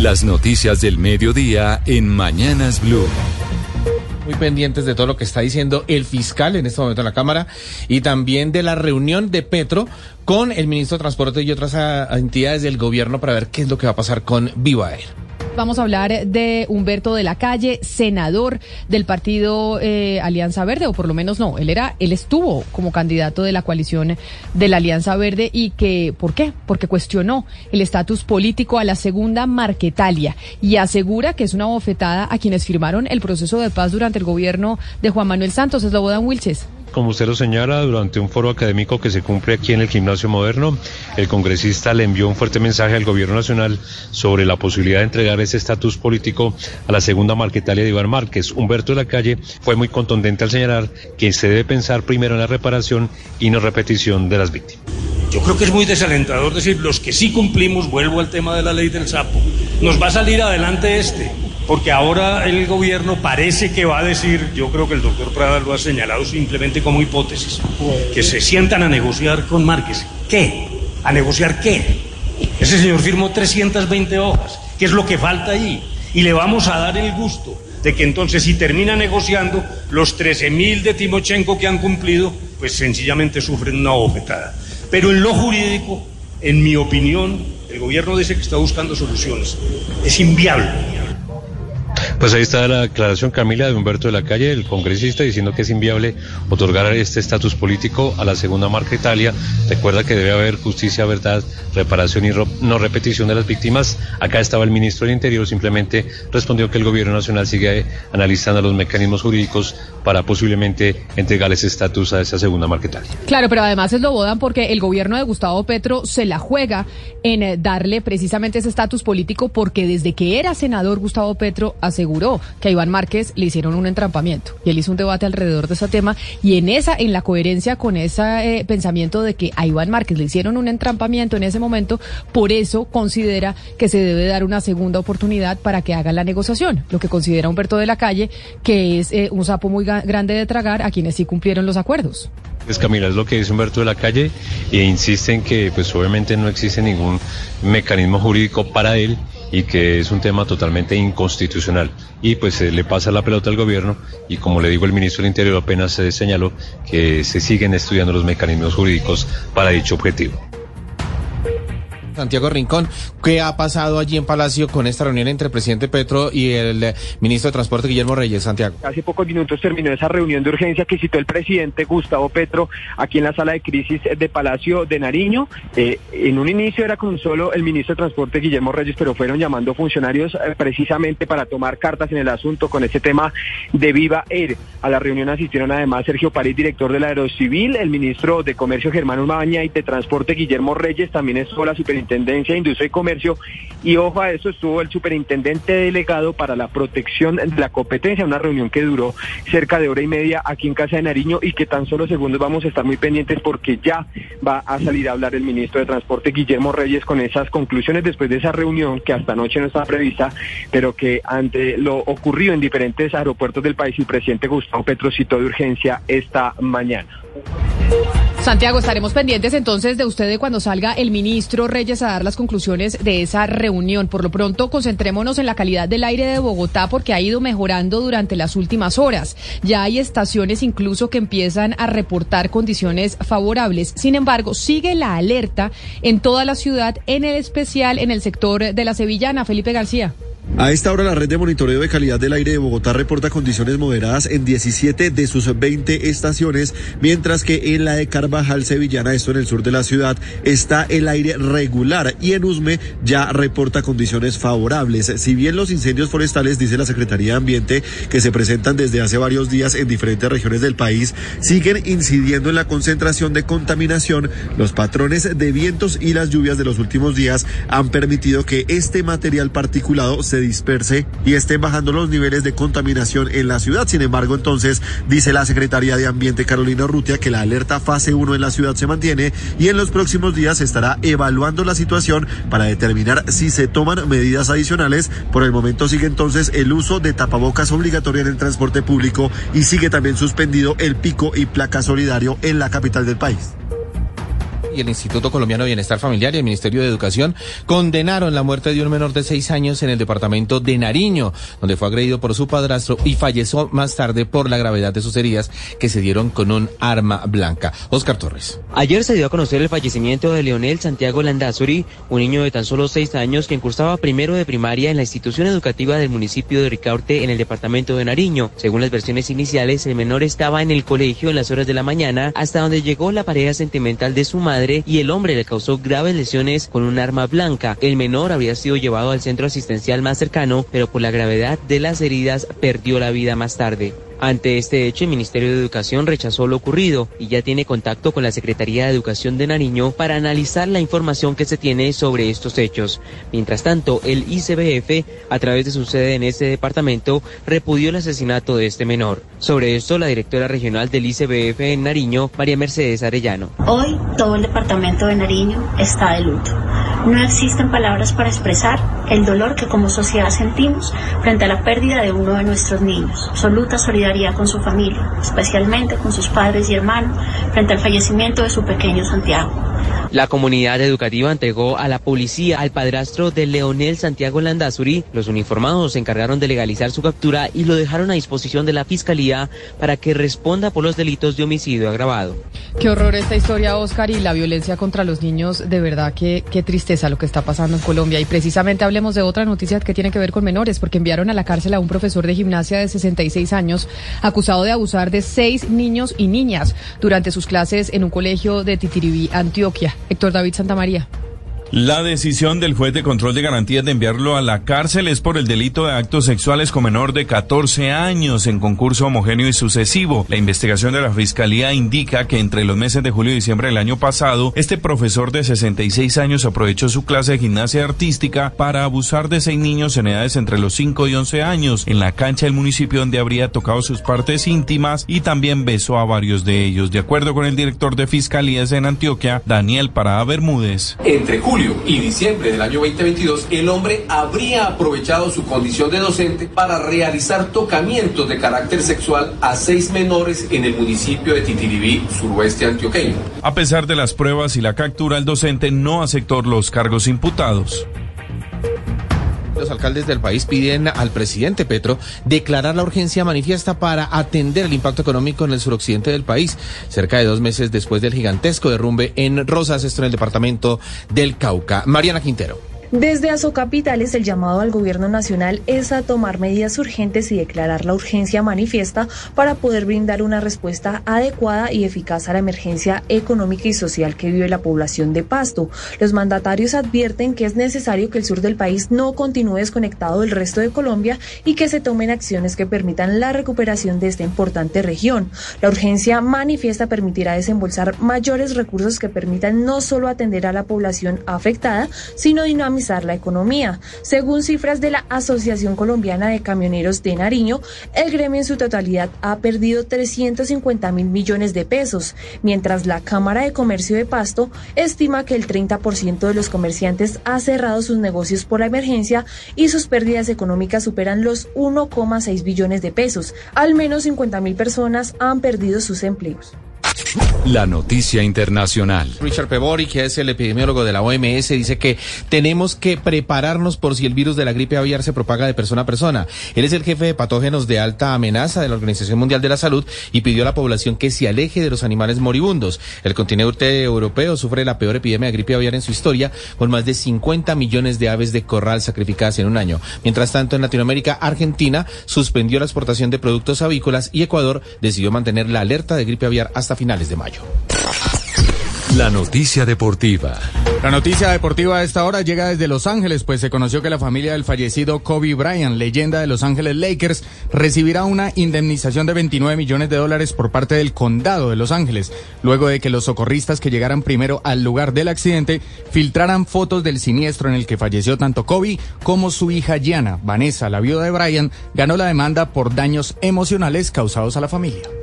Las noticias del mediodía en Mañanas Blue muy pendientes de todo lo que está diciendo el fiscal en este momento en la Cámara y también de la reunión de Petro con el ministro de Transporte y otras ah, entidades del gobierno para ver qué es lo que va a pasar con Viva Air. Vamos a hablar de Humberto de la Calle, senador del partido eh, Alianza Verde, o por lo menos no, él era, él estuvo como candidato de la coalición de la Alianza Verde y que, ¿por qué? Porque cuestionó el estatus político a la segunda Marquetalia y asegura que es una bofetada a quienes firmaron el proceso de paz durante el gobierno de Juan Manuel Santos. Es Lobodan Wilches. Como usted lo señala, durante un foro académico que se cumple aquí en el Gimnasio Moderno, el congresista le envió un fuerte mensaje al Gobierno Nacional sobre la posibilidad de entregar ese estatus político a la segunda Marquetalia de Iván Márquez. Humberto de la Calle fue muy contundente al señalar que se debe pensar primero en la reparación y no repetición de las víctimas. Yo creo que es muy desalentador decir, los que sí cumplimos, vuelvo al tema de la ley del sapo, nos va a salir adelante este porque ahora el gobierno parece que va a decir, yo creo que el doctor Prada lo ha señalado simplemente como hipótesis, que se sientan a negociar con Márquez. ¿Qué? ¿A negociar qué? Ese señor firmó 320 hojas, ¿qué es lo que falta ahí? Y le vamos a dar el gusto de que entonces si termina negociando, los 13.000 de Timochenko que han cumplido, pues sencillamente sufren una bofetada. Pero en lo jurídico, en mi opinión, el gobierno dice que está buscando soluciones. Es inviable. Pues ahí está la declaración, Camila, de Humberto de la Calle, el congresista, diciendo que es inviable otorgar este estatus político a la segunda marca Italia. Recuerda que debe haber justicia, verdad, reparación y no repetición de las víctimas. Acá estaba el ministro del Interior, simplemente respondió que el gobierno nacional sigue analizando los mecanismos jurídicos para posiblemente entregar ese estatus a esa segunda marca Italia. Claro, pero además es lo bodan porque el gobierno de Gustavo Petro se la juega en eh, darle precisamente ese estatus político porque desde que era senador Gustavo Petro aseguró que a Iván Márquez le hicieron un entrampamiento y él hizo un debate alrededor de ese tema y en esa, en la coherencia con ese eh, pensamiento de que a Iván Márquez le hicieron un entrampamiento en ese momento, por eso considera que se debe dar una segunda oportunidad para que haga la negociación, lo que considera Humberto de la Calle que es eh, un sapo muy grande de tragar a quienes sí cumplieron los acuerdos. Pues Camila, es lo que dice Humberto de la Calle e insiste en que pues obviamente no existe ningún mecanismo jurídico para él y que es un tema totalmente inconstitucional. Y pues se le pasa la pelota al gobierno y como le digo el ministro del Interior apenas se señaló que se siguen estudiando los mecanismos jurídicos para dicho objetivo. Santiago Rincón, ¿qué ha pasado allí en Palacio con esta reunión entre el presidente Petro y el eh, ministro de Transporte Guillermo Reyes, Santiago? Hace pocos minutos terminó esa reunión de urgencia que citó el presidente Gustavo Petro aquí en la sala de crisis de Palacio de Nariño. Eh, en un inicio era con solo el ministro de Transporte Guillermo Reyes, pero fueron llamando funcionarios eh, precisamente para tomar cartas en el asunto con ese tema de Viva Air. A la reunión asistieron además Sergio París, director de la Aerocivil, el ministro de Comercio Germán Mabaña y de Transporte Guillermo Reyes, también estuvo la superintendencia Superintendencia de Industria y Comercio y ojo a eso estuvo el superintendente delegado para la protección de la competencia, una reunión que duró cerca de hora y media aquí en Casa de Nariño y que tan solo segundos vamos a estar muy pendientes porque ya va a salir a hablar el ministro de Transporte Guillermo Reyes con esas conclusiones después de esa reunión que hasta anoche no estaba prevista, pero que ante lo ocurrido en diferentes aeropuertos del país el presidente Gustavo Petro citó de urgencia esta mañana. Santiago, estaremos pendientes entonces de usted cuando salga el ministro Reyes a dar las conclusiones de esa reunión. Por lo pronto, concentrémonos en la calidad del aire de Bogotá porque ha ido mejorando durante las últimas horas. Ya hay estaciones incluso que empiezan a reportar condiciones favorables. Sin embargo, sigue la alerta en toda la ciudad, en el especial en el sector de la Sevillana. Felipe García. A esta hora la red de monitoreo de calidad del aire de Bogotá reporta condiciones moderadas en 17 de sus 20 estaciones, mientras que en la de Carvajal Sevillana, esto en el sur de la ciudad, está el aire regular y en Usme ya reporta condiciones favorables. Si bien los incendios forestales, dice la Secretaría de Ambiente, que se presentan desde hace varios días en diferentes regiones del país, siguen incidiendo en la concentración de contaminación, los patrones de vientos y las lluvias de los últimos días han permitido que este material particulado se disperse y estén bajando los niveles de contaminación en la ciudad. Sin embargo, entonces, dice la Secretaría de Ambiente Carolina Rutia que la alerta fase 1 en la ciudad se mantiene y en los próximos días se estará evaluando la situación para determinar si se toman medidas adicionales. Por el momento sigue entonces el uso de tapabocas obligatorio en el transporte público y sigue también suspendido el pico y placa solidario en la capital del país. El Instituto Colombiano de Bienestar Familiar y el Ministerio de Educación condenaron la muerte de un menor de seis años en el departamento de Nariño, donde fue agredido por su padrastro y falleció más tarde por la gravedad de sus heridas que se dieron con un arma blanca. Oscar Torres. Ayer se dio a conocer el fallecimiento de Leonel Santiago Landazuri, un niño de tan solo seis años que cursaba primero de primaria en la institución educativa del municipio de Ricaurte en el departamento de Nariño. Según las versiones iniciales, el menor estaba en el colegio en las horas de la mañana hasta donde llegó la pareja sentimental de su madre y el hombre le causó graves lesiones con un arma blanca. El menor había sido llevado al centro asistencial más cercano, pero por la gravedad de las heridas perdió la vida más tarde. Ante este hecho, el Ministerio de Educación rechazó lo ocurrido y ya tiene contacto con la Secretaría de Educación de Nariño para analizar la información que se tiene sobre estos hechos. Mientras tanto, el ICBF, a través de su sede en este departamento, repudió el asesinato de este menor. Sobre esto, la directora regional del ICBF en Nariño, María Mercedes Arellano. Hoy todo el departamento de Nariño está de luto. No existen palabras para expresar el dolor que como sociedad sentimos frente a la pérdida de uno de nuestros niños. Absoluta solidaridad con su familia, especialmente con sus padres y hermanos, frente al fallecimiento de su pequeño Santiago. La comunidad educativa entregó a la policía al padrastro de Leonel Santiago Landazuri. Los uniformados se encargaron de legalizar su captura y lo dejaron a disposición de la fiscalía para que responda por los delitos de homicidio agravado. Qué horror esta historia, Oscar, y la violencia contra los niños. De verdad, qué, qué tristeza lo que está pasando en Colombia. Y precisamente hablemos de otra noticia que tiene que ver con menores, porque enviaron a la cárcel a un profesor de gimnasia de 66 años acusado de abusar de seis niños y niñas durante sus clases en un colegio de Titiribí, Antioquia. Héctor David Santamaría. La decisión del juez de control de garantías de enviarlo a la cárcel es por el delito de actos sexuales con menor de 14 años en concurso homogéneo y sucesivo. La investigación de la Fiscalía indica que entre los meses de julio y diciembre del año pasado, este profesor de 66 años aprovechó su clase de gimnasia artística para abusar de seis niños en edades entre los 5 y 11 años en la cancha del municipio donde habría tocado sus partes íntimas y también besó a varios de ellos. De acuerdo con el director de Fiscalías en Antioquia, Daniel Parada Bermúdez. Entre julio y diciembre del año 2022, el hombre habría aprovechado su condición de docente para realizar tocamientos de carácter sexual a seis menores en el municipio de Titiribí, suroeste antioqueño. A pesar de las pruebas y la captura, el docente no aceptó los cargos imputados. Los alcaldes del país piden al presidente Petro declarar la urgencia manifiesta para atender el impacto económico en el suroccidente del país, cerca de dos meses después del gigantesco derrumbe en Rosas, esto en el departamento del Cauca. Mariana Quintero. Desde Azocapitales, el llamado al gobierno nacional es a tomar medidas urgentes y declarar la urgencia manifiesta para poder brindar una respuesta adecuada y eficaz a la emergencia económica y social que vive la población de Pasto. Los mandatarios advierten que es necesario que el sur del país no continúe desconectado del resto de Colombia y que se tomen acciones que permitan la recuperación de esta importante región. La urgencia manifiesta permitirá desembolsar mayores recursos que permitan no solo atender a la población afectada, sino dinamizar la economía. Según cifras de la Asociación Colombiana de Camioneros de Nariño, el gremio en su totalidad ha perdido 350 mil millones de pesos, mientras la Cámara de Comercio de Pasto estima que el 30% de los comerciantes ha cerrado sus negocios por la emergencia y sus pérdidas económicas superan los 1,6 billones de pesos. Al menos 50 mil personas han perdido sus empleos. La noticia internacional. Richard Pebori, que es el epidemiólogo de la OMS, dice que tenemos que prepararnos por si el virus de la gripe aviar se propaga de persona a persona. Él es el jefe de patógenos de alta amenaza de la Organización Mundial de la Salud y pidió a la población que se aleje de los animales moribundos. El continente europeo sufre la peor epidemia de gripe aviar en su historia, con más de 50 millones de aves de corral sacrificadas en un año. Mientras tanto, en Latinoamérica, Argentina suspendió la exportación de productos avícolas y Ecuador decidió mantener la alerta de gripe aviar hasta finales de mayo. La noticia deportiva. La noticia deportiva a esta hora llega desde Los Ángeles, pues se conoció que la familia del fallecido Kobe Bryant, leyenda de Los Ángeles Lakers, recibirá una indemnización de 29 millones de dólares por parte del condado de Los Ángeles, luego de que los socorristas que llegaran primero al lugar del accidente filtraran fotos del siniestro en el que falleció tanto Kobe como su hija Gianna. Vanessa, la viuda de Bryant, ganó la demanda por daños emocionales causados a la familia.